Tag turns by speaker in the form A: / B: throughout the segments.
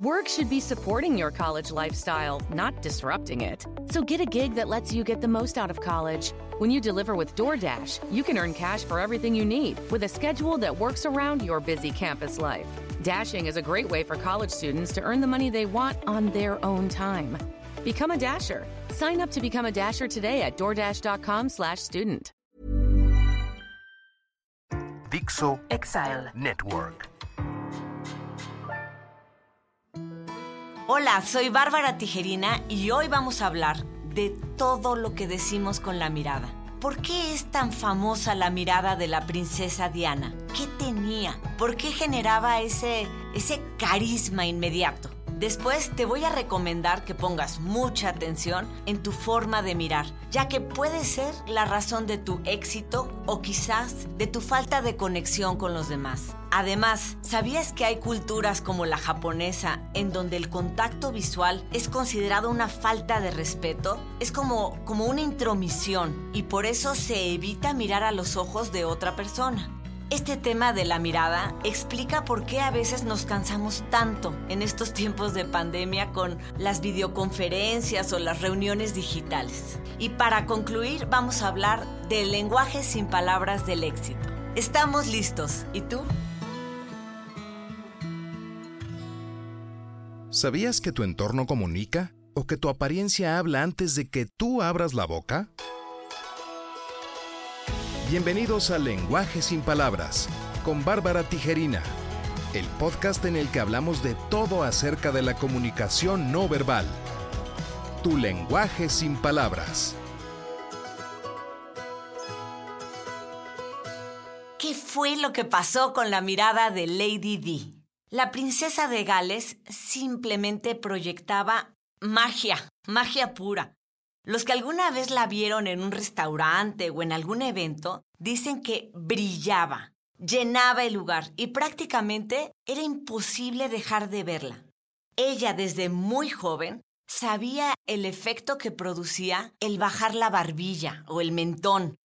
A: Work should be supporting your college lifestyle, not disrupting it. So get a gig that lets you get the most out of college. When you deliver with DoorDash, you can earn cash for everything you need with a schedule that works around your busy campus life. Dashing is a great way for college students to earn the money they want on their own time. Become a Dasher. Sign up to become a Dasher today at DoorDash.com slash student.
B: Dixo
C: Exile.
B: Network.
C: Hola, soy Bárbara Tijerina y hoy vamos a hablar de todo lo que decimos con la mirada. ¿Por qué es tan famosa la mirada de la princesa Diana? ¿Qué tenía? ¿Por qué generaba ese, ese carisma inmediato? Después te voy a recomendar que pongas mucha atención en tu forma de mirar, ya que puede ser la razón de tu éxito o quizás de tu falta de conexión con los demás. Además, ¿sabías que hay culturas como la japonesa en donde el contacto visual es considerado una falta de respeto? Es como, como una intromisión y por eso se evita mirar a los ojos de otra persona. Este tema de la mirada explica por qué a veces nos cansamos tanto en estos tiempos de pandemia con las videoconferencias o las reuniones digitales. Y para concluir vamos a hablar del lenguaje sin palabras del éxito. Estamos listos. ¿Y tú?
B: ¿Sabías que tu entorno comunica o que tu apariencia habla antes de que tú abras la boca? Bienvenidos a Lenguaje sin Palabras con Bárbara Tijerina, el podcast en el que hablamos de todo acerca de la comunicación no verbal. Tu lenguaje sin palabras.
C: ¿Qué fue lo que pasó con la mirada de Lady Di? La princesa de Gales simplemente proyectaba magia, magia pura. Los que alguna vez la vieron en un restaurante o en algún evento dicen que brillaba, llenaba el lugar y prácticamente era imposible dejar de verla. Ella desde muy joven sabía el efecto que producía el bajar la barbilla o el mentón.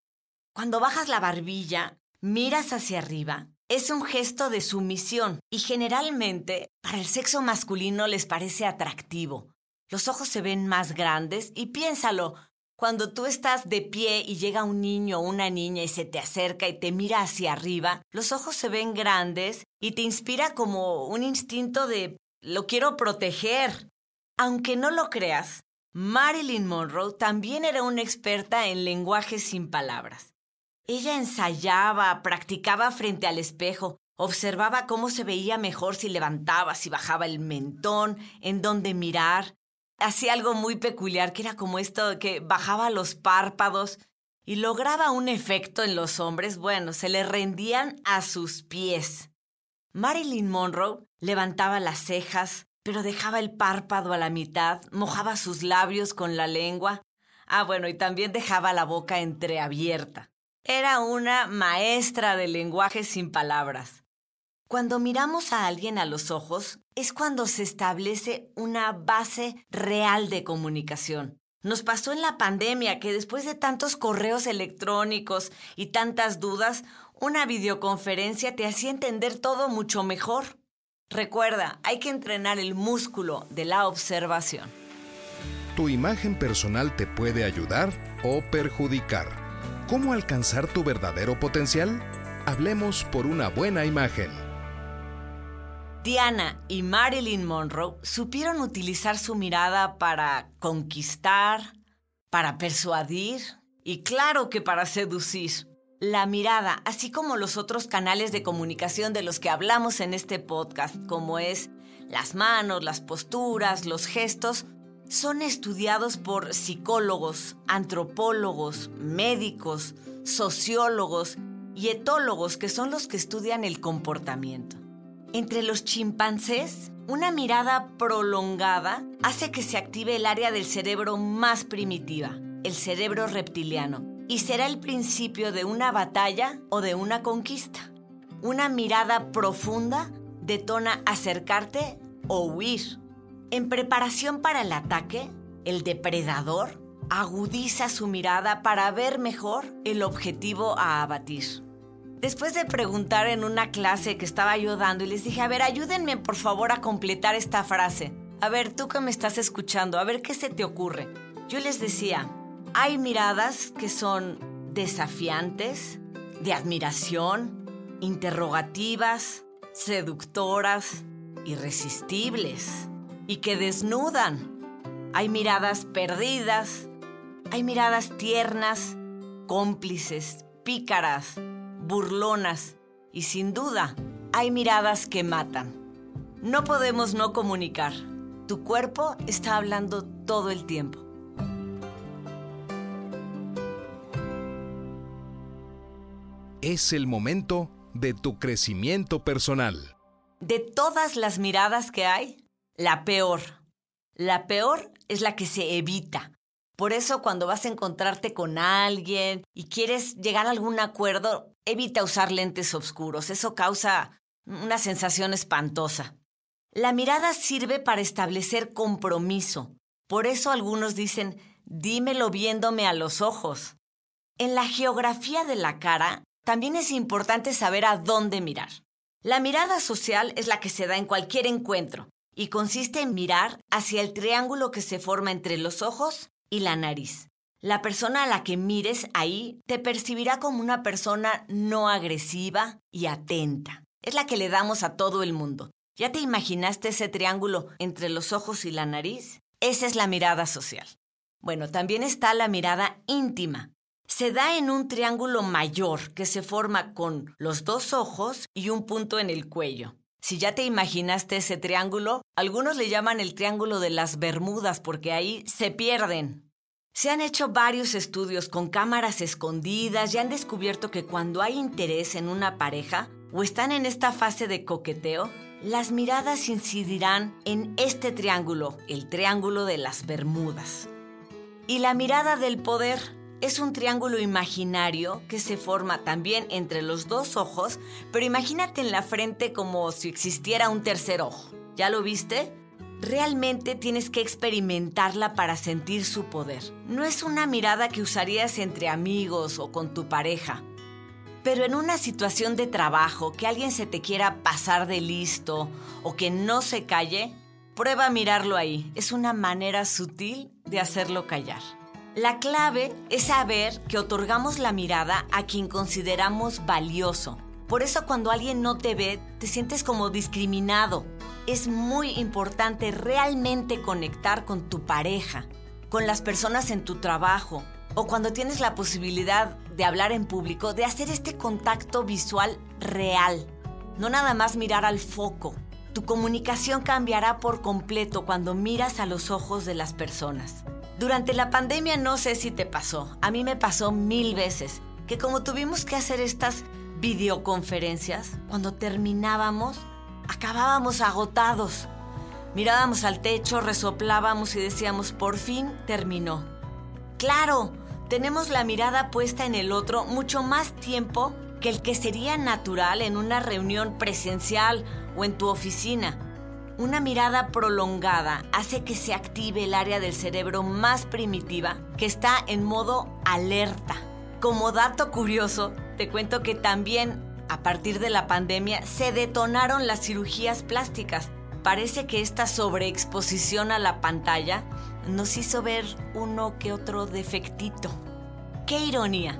C: Cuando bajas la barbilla, miras hacia arriba, es un gesto de sumisión y generalmente para el sexo masculino les parece atractivo. Los ojos se ven más grandes y piénsalo, cuando tú estás de pie y llega un niño o una niña y se te acerca y te mira hacia arriba, los ojos se ven grandes y te inspira como un instinto de lo quiero proteger. Aunque no lo creas, Marilyn Monroe también era una experta en lenguaje sin palabras. Ella ensayaba, practicaba frente al espejo, observaba cómo se veía mejor si levantaba, si bajaba el mentón, en dónde mirar. Hacía algo muy peculiar que era como esto que bajaba los párpados y lograba un efecto en los hombres, bueno, se le rendían a sus pies. Marilyn Monroe levantaba las cejas, pero dejaba el párpado a la mitad, mojaba sus labios con la lengua. Ah, bueno, y también dejaba la boca entreabierta. Era una maestra del lenguaje sin palabras. Cuando miramos a alguien a los ojos es cuando se establece una base real de comunicación. Nos pasó en la pandemia que después de tantos correos electrónicos y tantas dudas, una videoconferencia te hacía entender todo mucho mejor. Recuerda, hay que entrenar el músculo de la observación.
B: Tu imagen personal te puede ayudar o perjudicar. ¿Cómo alcanzar tu verdadero potencial? Hablemos por una buena imagen.
C: Diana y Marilyn Monroe supieron utilizar su mirada para conquistar, para persuadir y claro que para seducir. La mirada, así como los otros canales de comunicación de los que hablamos en este podcast, como es las manos, las posturas, los gestos, son estudiados por psicólogos, antropólogos, médicos, sociólogos y etólogos, que son los que estudian el comportamiento. Entre los chimpancés, una mirada prolongada hace que se active el área del cerebro más primitiva, el cerebro reptiliano, y será el principio de una batalla o de una conquista. Una mirada profunda detona acercarte o huir. En preparación para el ataque, el depredador agudiza su mirada para ver mejor el objetivo a abatir. Después de preguntar en una clase que estaba yo dando y les dije, a ver, ayúdenme por favor a completar esta frase. A ver, tú que me estás escuchando, a ver qué se te ocurre. Yo les decía, hay miradas que son desafiantes, de admiración, interrogativas, seductoras, irresistibles y que desnudan. Hay miradas perdidas, hay miradas tiernas, cómplices, pícaras, burlonas y sin duda hay miradas que matan. No podemos no comunicar. Tu cuerpo está hablando todo el tiempo.
B: Es el momento de tu crecimiento personal.
C: De todas las miradas que hay, la peor. La peor es la que se evita. Por eso cuando vas a encontrarte con alguien y quieres llegar a algún acuerdo, evita usar lentes oscuros. Eso causa una sensación espantosa. La mirada sirve para establecer compromiso. Por eso algunos dicen, dímelo viéndome a los ojos. En la geografía de la cara, también es importante saber a dónde mirar. La mirada social es la que se da en cualquier encuentro y consiste en mirar hacia el triángulo que se forma entre los ojos y la nariz. La persona a la que mires ahí te percibirá como una persona no agresiva y atenta. Es la que le damos a todo el mundo. ¿Ya te imaginaste ese triángulo entre los ojos y la nariz? Esa es la mirada social. Bueno, también está la mirada íntima. Se da en un triángulo mayor que se forma con los dos ojos y un punto en el cuello. Si ya te imaginaste ese triángulo, algunos le llaman el triángulo de las Bermudas porque ahí se pierden. Se han hecho varios estudios con cámaras escondidas y han descubierto que cuando hay interés en una pareja o están en esta fase de coqueteo, las miradas incidirán en este triángulo, el triángulo de las Bermudas. Y la mirada del poder es un triángulo imaginario que se forma también entre los dos ojos, pero imagínate en la frente como si existiera un tercer ojo. ¿Ya lo viste? Realmente tienes que experimentarla para sentir su poder. No es una mirada que usarías entre amigos o con tu pareja. Pero en una situación de trabajo, que alguien se te quiera pasar de listo o que no se calle, prueba a mirarlo ahí. Es una manera sutil de hacerlo callar. La clave es saber que otorgamos la mirada a quien consideramos valioso. Por eso cuando alguien no te ve, te sientes como discriminado. Es muy importante realmente conectar con tu pareja, con las personas en tu trabajo o cuando tienes la posibilidad de hablar en público, de hacer este contacto visual real. No nada más mirar al foco. Tu comunicación cambiará por completo cuando miras a los ojos de las personas. Durante la pandemia no sé si te pasó, a mí me pasó mil veces, que como tuvimos que hacer estas videoconferencias, cuando terminábamos, acabábamos agotados. Mirábamos al techo, resoplábamos y decíamos, por fin terminó. Claro, tenemos la mirada puesta en el otro mucho más tiempo que el que sería natural en una reunión presencial o en tu oficina. Una mirada prolongada hace que se active el área del cerebro más primitiva que está en modo alerta. Como dato curioso, te cuento que también a partir de la pandemia se detonaron las cirugías plásticas. Parece que esta sobreexposición a la pantalla nos hizo ver uno que otro defectito. ¡Qué ironía!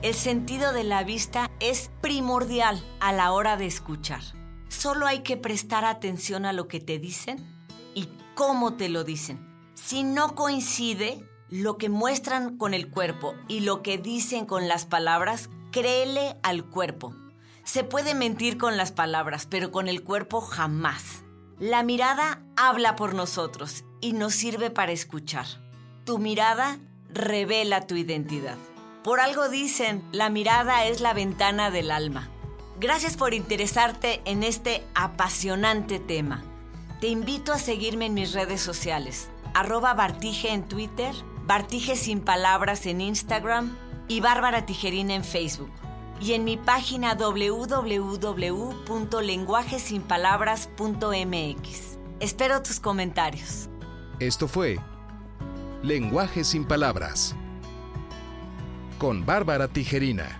C: El sentido de la vista es primordial a la hora de escuchar. Solo hay que prestar atención a lo que te dicen y cómo te lo dicen. Si no coincide lo que muestran con el cuerpo y lo que dicen con las palabras, créele al cuerpo. Se puede mentir con las palabras, pero con el cuerpo jamás. La mirada habla por nosotros y nos sirve para escuchar. Tu mirada revela tu identidad. Por algo dicen, la mirada es la ventana del alma. Gracias por interesarte en este apasionante tema. Te invito a seguirme en mis redes sociales, arroba Bartige en Twitter, Bartige sin palabras en Instagram y Bárbara Tijerina en Facebook. Y en mi página www.lenguajesinpalabras.mx. Espero tus comentarios.
B: Esto fue Lenguaje sin Palabras con Bárbara Tijerina.